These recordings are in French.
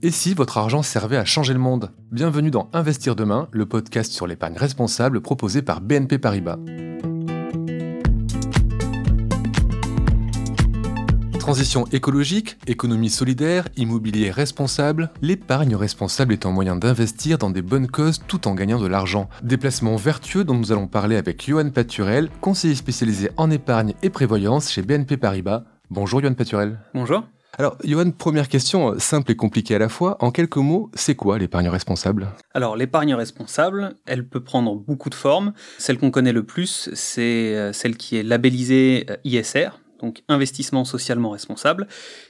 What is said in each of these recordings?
Et si votre argent servait à changer le monde? Bienvenue dans Investir demain, le podcast sur l'épargne responsable proposé par BNP Paribas. Transition écologique, économie solidaire, immobilier responsable, l'épargne responsable est un moyen d'investir dans des bonnes causes tout en gagnant de l'argent. Déplacement vertueux dont nous allons parler avec Johan Paturel, conseiller spécialisé en épargne et prévoyance chez BNP Paribas. Bonjour Johan Paturel. Bonjour. Alors, Johan, première question, euh, simple et compliquée à la fois. En quelques mots, c'est quoi l'épargne responsable? Alors, l'épargne responsable, elle peut prendre beaucoup de formes. Celle qu'on connaît le plus, c'est euh, celle qui est labellisée euh, ISR, donc investissement socialement responsable.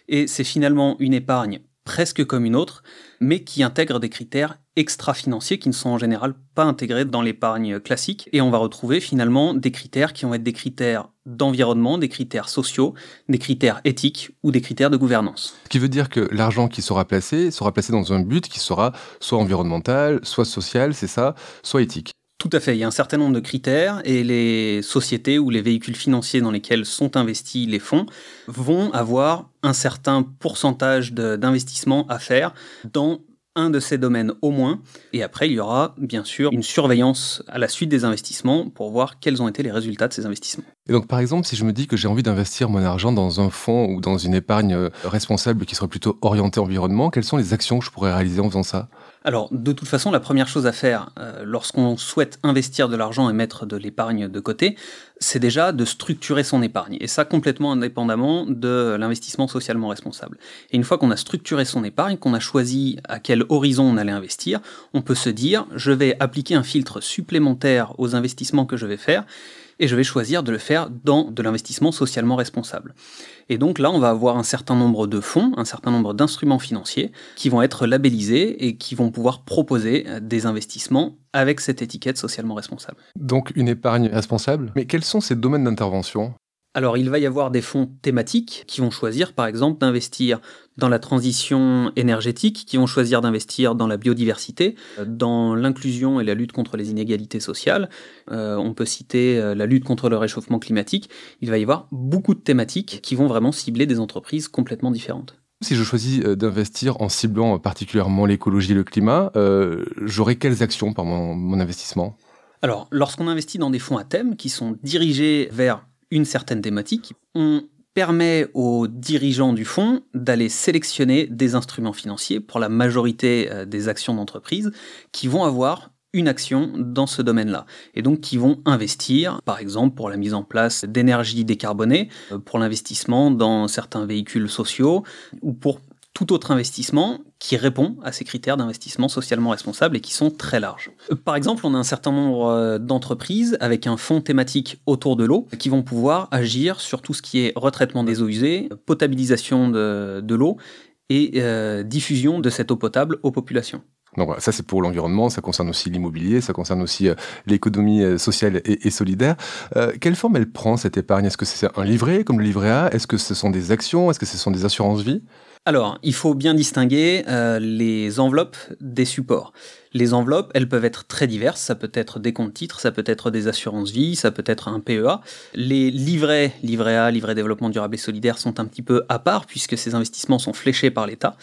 Et c'est finalement une épargne presque comme une autre, mais qui intègre des critères extra-financiers qui ne sont en général pas intégrés dans l'épargne classique. Et on va retrouver finalement des critères qui vont être des critères d'environnement, des critères sociaux, des critères éthiques ou des critères de gouvernance. Ce qui veut dire que l'argent qui sera placé sera placé dans un but qui sera soit environnemental, soit social, c'est ça, soit éthique. Tout à fait, il y a un certain nombre de critères et les sociétés ou les véhicules financiers dans lesquels sont investis les fonds vont avoir un certain pourcentage d'investissement à faire dans un de ces domaines au moins. Et après, il y aura bien sûr une surveillance à la suite des investissements pour voir quels ont été les résultats de ces investissements. Et donc, par exemple, si je me dis que j'ai envie d'investir mon argent dans un fonds ou dans une épargne euh, responsable qui serait plutôt orientée environnement, quelles sont les actions que je pourrais réaliser en faisant ça? Alors, de toute façon, la première chose à faire euh, lorsqu'on souhaite investir de l'argent et mettre de l'épargne de côté, c'est déjà de structurer son épargne. Et ça complètement indépendamment de l'investissement socialement responsable. Et une fois qu'on a structuré son épargne, qu'on a choisi à quel horizon on allait investir, on peut se dire, je vais appliquer un filtre supplémentaire aux investissements que je vais faire et je vais choisir de le faire dans de l'investissement socialement responsable. Et donc là, on va avoir un certain nombre de fonds, un certain nombre d'instruments financiers qui vont être labellisés et qui vont pouvoir proposer des investissements avec cette étiquette socialement responsable. Donc une épargne responsable. Mais quels sont ces domaines d'intervention? Alors il va y avoir des fonds thématiques qui vont choisir par exemple d'investir dans la transition énergétique, qui vont choisir d'investir dans la biodiversité, dans l'inclusion et la lutte contre les inégalités sociales. Euh, on peut citer euh, la lutte contre le réchauffement climatique. Il va y avoir beaucoup de thématiques qui vont vraiment cibler des entreprises complètement différentes. Si je choisis euh, d'investir en ciblant particulièrement l'écologie et le climat, euh, j'aurai quelles actions par mon, mon investissement? Alors, lorsqu'on investit dans des fonds à thème qui sont dirigés vers une certaine thématique, on permet aux dirigeants du fonds d'aller sélectionner des instruments financiers pour la majorité euh, des actions d'entreprise qui vont avoir une action dans ce domaine-là. Et donc qui vont investir, par exemple, pour la mise en place d'énergie décarbonée, euh, pour l'investissement dans certains véhicules sociaux, ou pour tout autre investissement qui répond à ces critères d'investissement socialement responsable et qui sont très larges. Euh, par exemple, on a un certain nombre euh, d'entreprises avec un fonds thématique autour de l'eau qui vont pouvoir agir sur tout ce qui est retraitement des eaux usées, potabilisation de, l'eau et euh, diffusion de cette eau potable aux populations. Donc ça c'est pour l'environnement, ça concerne aussi l'immobilier, ça concerne aussi l'économie sociale et, solidaire. quelle forme elle prend cette épargne? Est-ce que c'est un livret comme le livret A? Est-ce que ce sont des actions? Est-ce que ce sont des assurances vie? Alors, il faut bien distinguer euh, les enveloppes des supports. Les enveloppes, elles peuvent être très diverses. Ça peut être des comptes titres, ça peut être des assurances vie, ça peut être un PEA. Les livrets, livret A, livret développement durable et solidaire, sont un petit peu à part puisque ces investissements sont fléchés par l'État.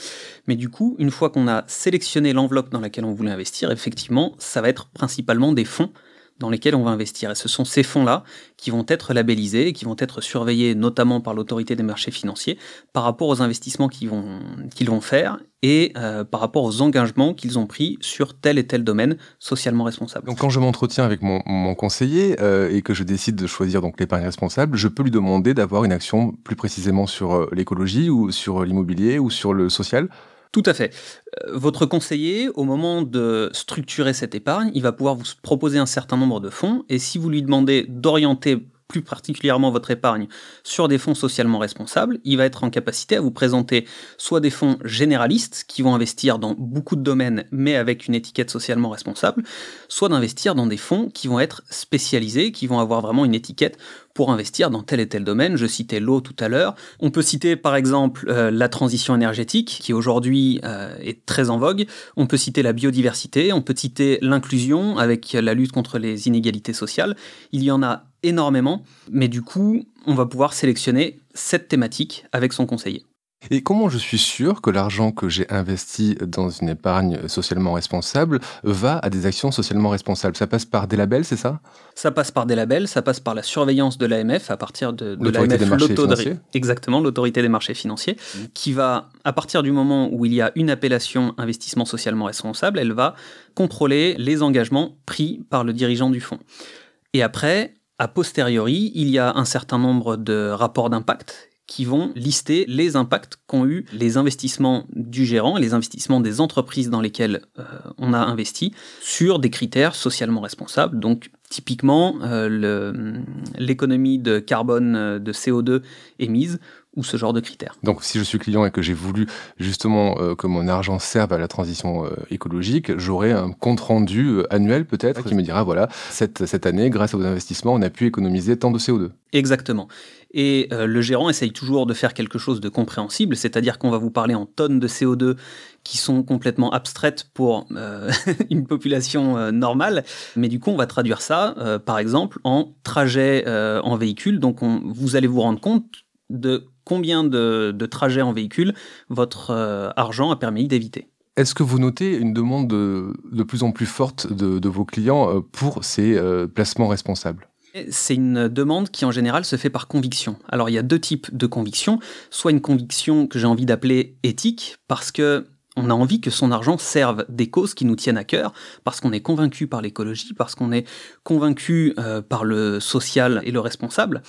Mais du coup, une fois qu'on a sélectionné l'enveloppe dans laquelle on voulait investir, effectivement, ça va être principalement des fonds dans lesquels on va investir. Et ce sont ces fonds-là qui vont être labellisés, qui vont être surveillés notamment par l'autorité des marchés financiers par rapport aux investissements qu'ils vont, qu'ils vont faire et euh, par rapport aux engagements qu'ils ont pris sur tel et tel domaine socialement responsable. Donc quand je m'entretiens avec mon, mon conseiller euh, et que je décide de choisir donc l'épargne responsable, je peux lui demander d'avoir une action plus précisément sur euh, l'écologie ou sur l'immobilier ou sur le social? Tout à fait. Euh, votre conseiller, au moment de structurer cette épargne, il va pouvoir vous proposer un certain nombre de fonds, et si vous lui demandez d'orienter plus particulièrement votre épargne sur des fonds socialement responsables, il va être en capacité à vous présenter soit des fonds généralistes qui vont investir dans beaucoup de domaines mais avec une étiquette socialement responsable, soit d'investir dans des fonds qui vont être spécialisés, qui vont avoir vraiment une étiquette pour investir dans tel et tel domaine. Je citais l'eau tout à l'heure. On peut citer par exemple euh, la transition énergétique qui aujourd'hui euh, est très en vogue. On peut citer la biodiversité, on peut citer l'inclusion avec la lutte contre les inégalités sociales. Il y en a énormément, mais du coup, on va pouvoir sélectionner cette thématique avec son conseiller. Et comment je suis sûr que l'argent que j'ai investi dans une épargne socialement responsable va à des actions socialement responsables? Ça passe par des labels, c'est ça? Ça passe par des labels, ça passe par la surveillance de l'AMF à partir de, de L'autorité des marchés l'autorité- financiers Exactement, l'autorité des marchés financiers, Mmh. qui va, à partir du moment où il y a une appellation investissement socialement responsable, elle va contrôler les engagements pris par le dirigeant du fonds. Et après, a posteriori, il y a un certain nombre de rapports d'impact qui vont lister les impacts qu'ont eu les investissements du gérant et les investissements des entreprises dans lesquelles euh, on a investi sur des critères socialement responsables. Donc typiquement euh, le- l'économie de carbone euh, de CO2 émise ou ce genre de critères. Donc si je suis client et que j'ai voulu justement euh, que mon argent serve à la transition euh, écologique, j'aurai un compte rendu euh, annuel peut-être qui me dira voilà, cette, cette année, grâce à vos investissements, on a pu économiser tant de CO2. Exactement. Et le gérant essaye toujours de faire quelque chose de compréhensible, c'est-à-dire qu'on va vous parler en tonnes de CO2 qui sont complètement abstraites pour une population normale, mais du coup on va traduire ça, par exemple, en trajet en véhicule. Donc on- vous allez vous rendre compte de combien de, de trajets en véhicule votre euh, argent a permis d'éviter. Est-ce que vous notez une demande de, de plus en plus forte de, de vos clients euh, pour ces euh, placements responsables? C'est une demande qui en général se fait par conviction. Alors il y a deux types de convictions. Soit une conviction que j'ai envie d'appeler éthique, parce que on a envie que son argent serve des causes qui nous tiennent à cœur, parce qu'on est convaincu par l'écologie, parce qu'on est convaincu euh, par le social et le responsable,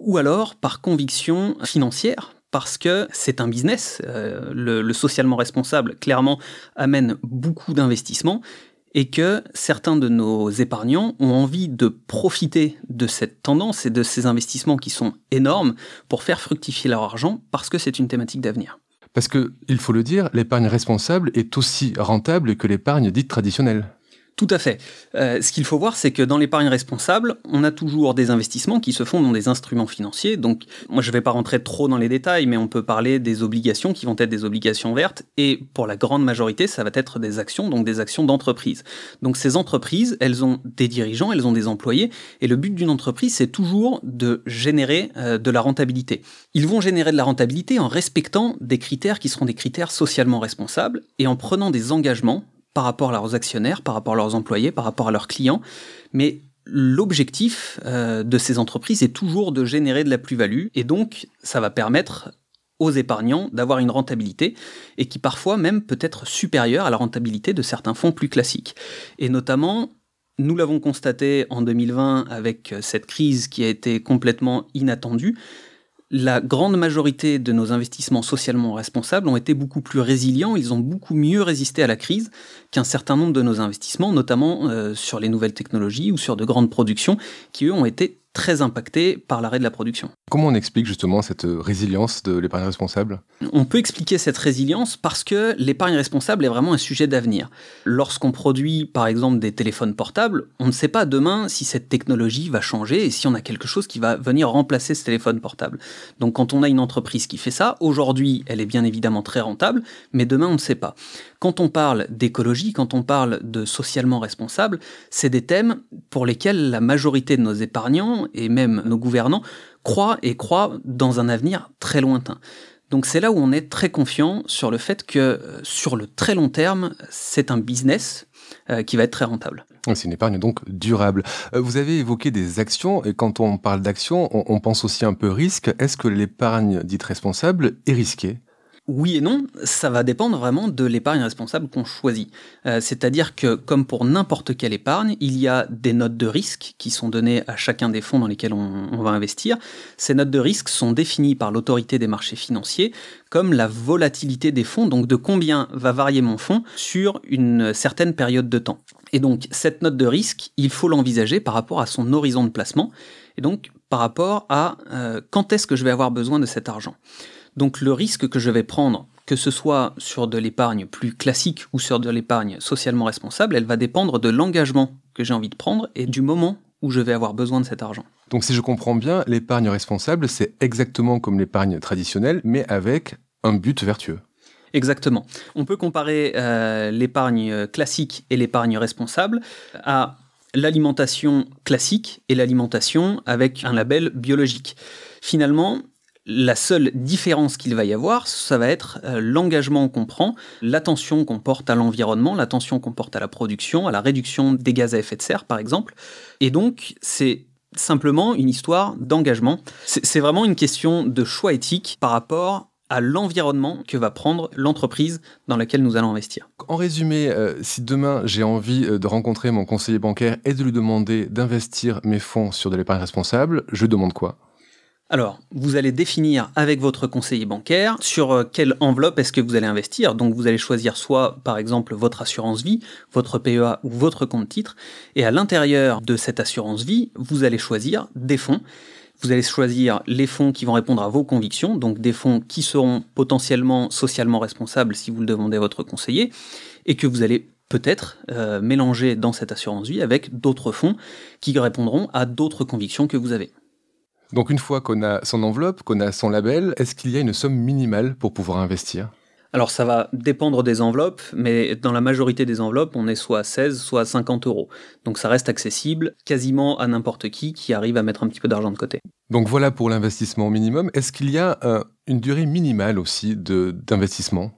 ou alors par conviction financière, parce que c'est un business. Euh, le, le socialement responsable, clairement, amène beaucoup d'investissements et que certains de nos épargnants ont envie de profiter de cette tendance et de ces investissements qui sont énormes pour faire fructifier leur argent parce que c'est une thématique d'avenir. Parce que, il faut le dire, l'épargne responsable est aussi rentable que l'épargne dite traditionnelle. Tout à fait. Euh, ce qu'il faut voir, c'est que dans l'épargne responsable, on a toujours des investissements qui se font dans des instruments financiers. Donc, moi, je ne vais pas rentrer trop dans les détails, mais on peut parler des obligations qui vont être des obligations vertes. Et pour la grande majorité, ça va être des actions, donc des actions d'entreprise. Donc, ces entreprises, elles ont des dirigeants, elles ont des employés. Et le but d'une entreprise, c'est toujours de générer euh, de la rentabilité. Ils vont générer de la rentabilité en respectant des critères qui seront des critères socialement responsables et en prenant des engagements par rapport à leurs actionnaires, par rapport à leurs employés, par rapport à leurs clients. Mais l'objectif euh, de ces entreprises est toujours de générer de la plus-value et donc ça va permettre aux épargnants d'avoir une rentabilité et qui parfois même peut être supérieure à la rentabilité de certains fonds plus classiques. Et notamment, nous l'avons constaté en 2020 avec cette crise qui a été complètement inattendue, la grande majorité de nos investissements socialement responsables ont été beaucoup plus résilients, ils ont beaucoup mieux résisté à la crise qu'un certain nombre de nos investissements, notamment euh, sur les nouvelles technologies ou sur de grandes productions, qui eux ont été très impactés par l'arrêt de la production. Comment on explique justement cette résilience de l'épargne responsable? On peut expliquer cette résilience parce que l'épargne responsable est vraiment un sujet d'avenir. Lorsqu'on produit par exemple des téléphones portables, on ne sait pas demain si cette technologie va changer et si on a quelque chose qui va venir remplacer ce téléphone portable. Donc quand on a une entreprise qui fait ça, aujourd'hui elle est bien évidemment très rentable, mais demain on ne sait pas. Quand on parle d'écologie, quand on parle de socialement responsable, c'est des thèmes pour lesquels la majorité de nos épargnants et même nos gouvernants croient et croient dans un avenir très lointain. Donc c'est là où on est très confiant sur le fait que euh, sur le très long terme, c'est un business euh, qui va être très rentable. C'est une épargne donc durable. Euh, Vous avez évoqué des actions, et quand on parle d'actions, on, on pense aussi un peu risque. Est-ce que l'épargne dite responsable est risquée? Oui et non, ça va dépendre vraiment de l'épargne responsable qu'on choisit. Euh, C'est-à-dire que, comme pour n'importe quelle épargne, il y a des notes de risque qui sont données à chacun des fonds dans lesquels on, va investir. Ces notes de risque sont définies par l'autorité des marchés financiers comme la volatilité des fonds, donc de combien va varier mon fonds sur une certaine période de temps. Et donc, cette note de risque, il faut l'envisager par rapport à son horizon de placement, et donc par rapport à euh, quand est-ce que je vais avoir besoin de cet argent. Donc le risque que je vais prendre, que ce soit sur de l'épargne plus classique ou sur de l'épargne socialement responsable, elle va dépendre de l'engagement que j'ai envie de prendre et du moment où je vais avoir besoin de cet argent. Donc si je comprends bien, l'épargne responsable, c'est exactement comme l'épargne traditionnelle, mais avec un but vertueux. Exactement. On peut comparer euh, l'épargne classique et l'épargne responsable à l'alimentation classique et l'alimentation avec un label biologique. Finalement, La seule différence qu'il va y avoir, ça va être euh, l'engagement qu'on prend, l'attention qu'on porte à l'environnement, l'attention qu'on porte à la production, à la réduction des gaz à effet de serre, par exemple. Et donc, c'est simplement une histoire d'engagement. C'est vraiment une question de choix éthique par rapport à l'environnement que va prendre l'entreprise dans laquelle nous allons investir. En résumé, euh, si demain j'ai envie euh, de rencontrer mon conseiller bancaire et de lui demander d'investir mes fonds sur de l'épargne responsable, je demande quoi? Alors, vous allez définir avec votre conseiller bancaire sur euh, quelle enveloppe est-ce que vous allez investir. Donc, vous allez choisir soit, par exemple, votre assurance vie, votre PEA ou votre compte titre. Et à l'intérieur de cette assurance vie, vous allez choisir des fonds. Vous allez choisir les fonds qui vont répondre à vos convictions, donc des fonds qui seront potentiellement socialement responsables si vous le demandez à votre conseiller, et que vous allez peut-être euh, mélanger dans cette assurance vie avec d'autres fonds qui répondront à d'autres convictions que vous avez. Donc une fois qu'on a son enveloppe, qu'on a son label, est-ce qu'il y a une somme minimale pour pouvoir investir? Alors ça va dépendre des enveloppes, mais dans la majorité des enveloppes, on est soit à 16, soit à 50 euros. Donc ça reste accessible quasiment à n'importe qui qui arrive à mettre un petit peu d'argent de côté. Donc voilà pour l'investissement minimum. Est-ce qu'il y a euh, une durée minimale aussi d'investissement?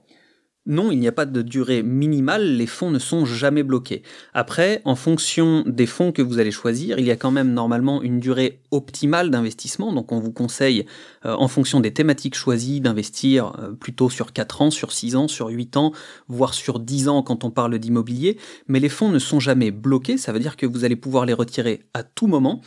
Non, il n'y a pas de durée minimale, les fonds ne sont jamais bloqués. Après, en fonction des fonds que vous allez choisir, il y a quand même normalement une durée optimale d'investissement, donc on vous conseille, euh, en fonction des thématiques choisies, d'investir euh, plutôt sur 4 ans, sur 6 ans, sur 8 ans, voire sur 10 ans quand on parle d'immobilier, mais les fonds ne sont jamais bloqués, ça veut dire que vous allez pouvoir les retirer à tout moment.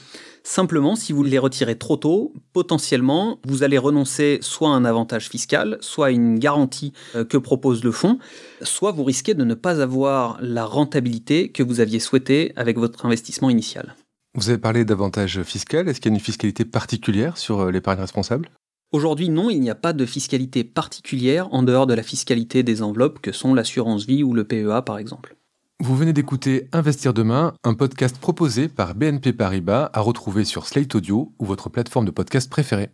Simplement, si vous les retirez trop tôt, potentiellement, vous allez renoncer soit à un avantage fiscal, soit à une garantie euh, que propose le fonds, soit vous risquez de ne pas avoir la rentabilité que vous aviez souhaité avec votre investissement initial. Vous avez parlé d'avantage fiscal. Est-ce qu'il y a une fiscalité particulière sur euh, l'épargne responsable? Aujourd'hui, non, il n'y a pas de fiscalité particulière en dehors de la fiscalité des enveloppes que sont l'assurance vie ou le PEA par exemple. Vous venez d'écouter Investir demain, un podcast proposé par BNP Paribas à retrouver sur Slate Audio ou votre plateforme de podcast préférée.